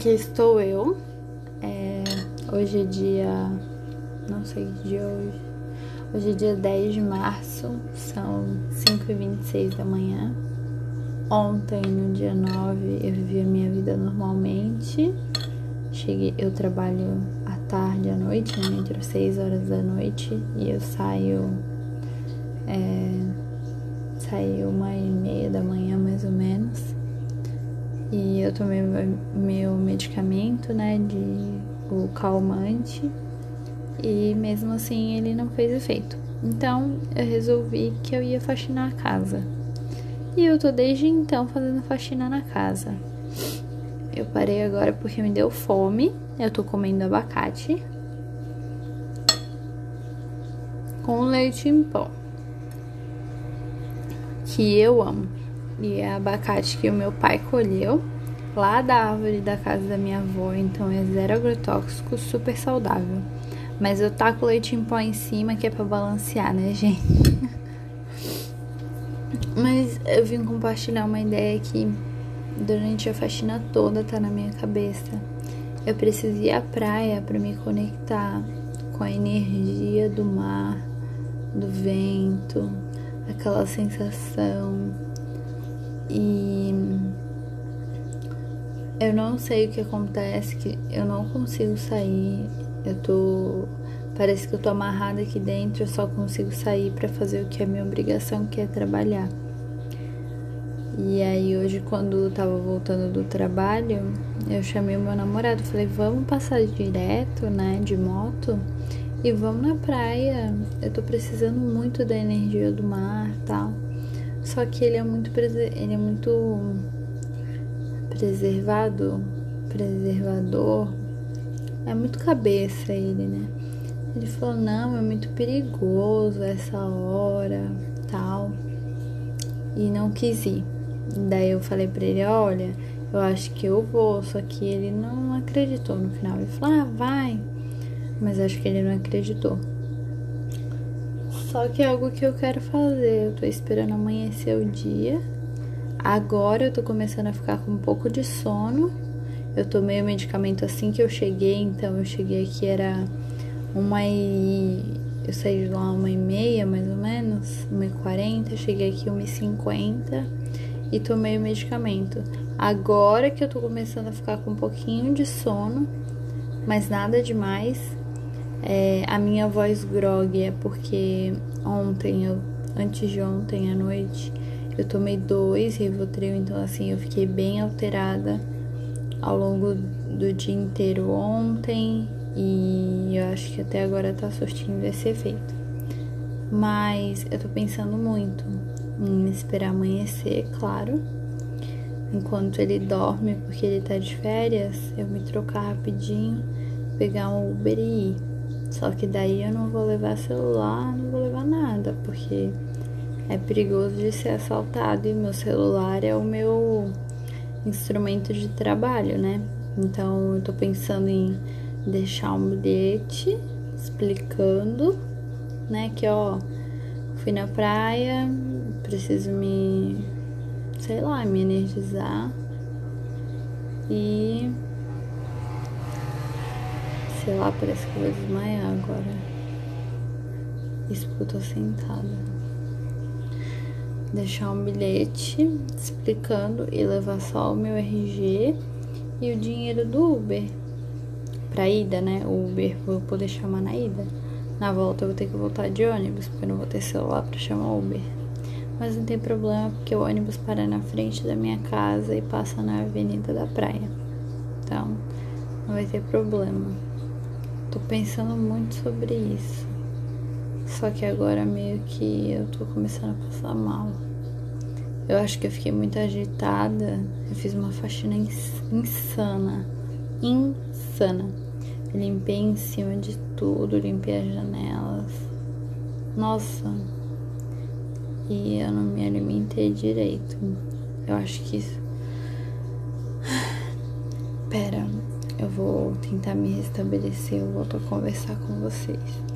Aqui estou eu. É, hoje é dia. Não sei que dia hoje. Hoje é dia 10 de março, são 5h26 da manhã. Ontem, no dia 9, eu vivi a minha vida normalmente. Cheguei, eu trabalho à tarde, à noite, né, entre 6 horas da noite, e eu saio. É, saio uma e meia da manhã, mais ou menos. E eu tomei meu medicamento, né, de o calmante, e mesmo assim ele não fez efeito. Então eu resolvi que eu ia faxinar a casa. E eu tô desde então fazendo faxina na casa. Eu parei agora porque me deu fome. Eu tô comendo abacate com leite em pó. Que eu amo. E é abacate que o meu pai colheu lá da árvore da casa da minha avó, então é zero agrotóxico, super saudável. Mas eu taco leite em pó em cima que é para balancear, né, gente? Mas eu vim compartilhar uma ideia que durante a faxina toda tá na minha cabeça. Eu preciso ir à praia para me conectar com a energia do mar, do vento, aquela sensação e eu não sei o que acontece, que eu não consigo sair. Eu tô. Parece que eu tô amarrada aqui dentro, eu só consigo sair para fazer o que é minha obrigação, que é trabalhar. E aí hoje quando eu tava voltando do trabalho, eu chamei o meu namorado, falei, vamos passar direto, né, de moto e vamos na praia. Eu tô precisando muito da energia do mar, tal. Só que ele é muito ele é muito preservado, preservador. É muito cabeça ele, né? Ele falou: "Não, é muito perigoso essa hora, tal". E não quis ir. Daí eu falei para ele: "Olha, eu acho que eu vou", só que ele não acreditou no final. Ele falou: "Ah, vai". Mas acho que ele não acreditou. Só que é algo que eu quero fazer. Eu tô esperando amanhecer o dia. Agora eu tô começando a ficar com um pouco de sono. Eu tomei o medicamento assim que eu cheguei, então eu cheguei aqui era uma e. Eu saí de lá uma e meia, mais ou menos, uma e quarenta, cheguei aqui uma e cinquenta e tomei o medicamento. Agora que eu tô começando a ficar com um pouquinho de sono, mas nada demais. É, a minha voz grog é porque ontem, eu, antes de ontem à noite, eu tomei dois Rivotril, então assim, eu fiquei bem alterada ao longo do dia inteiro ontem e eu acho que até agora tá surtindo esse efeito. Mas eu tô pensando muito em esperar amanhecer, claro. Enquanto ele dorme, porque ele tá de férias, eu me trocar rapidinho, pegar um Uber e ir. Só que daí eu não vou levar celular, não vou levar nada, porque é perigoso de ser assaltado e meu celular é o meu instrumento de trabalho, né? Então eu tô pensando em deixar um bilhete explicando, né, que ó, fui na praia, preciso me, sei lá, me energizar e Sei lá, parece que vou desmaiar agora. Isso porque eu tô sentada. Deixar um bilhete explicando e levar só o meu RG e o dinheiro do Uber. Pra ida, né? O Uber vou poder chamar na ida. Na volta eu vou ter que voltar de ônibus, porque eu não vou ter celular pra chamar Uber. Mas não tem problema, porque o ônibus para na frente da minha casa e passa na avenida da praia. Então, não vai ter problema. Tô pensando muito sobre isso. Só que agora meio que eu tô começando a passar mal. Eu acho que eu fiquei muito agitada. Eu fiz uma faxina insana. Insana. Eu limpei em cima de tudo, limpei as janelas. Nossa. E eu não me alimentei direito. Eu acho que isso. Pera, eu vou tentar me restabelecer, eu volto a conversar com vocês.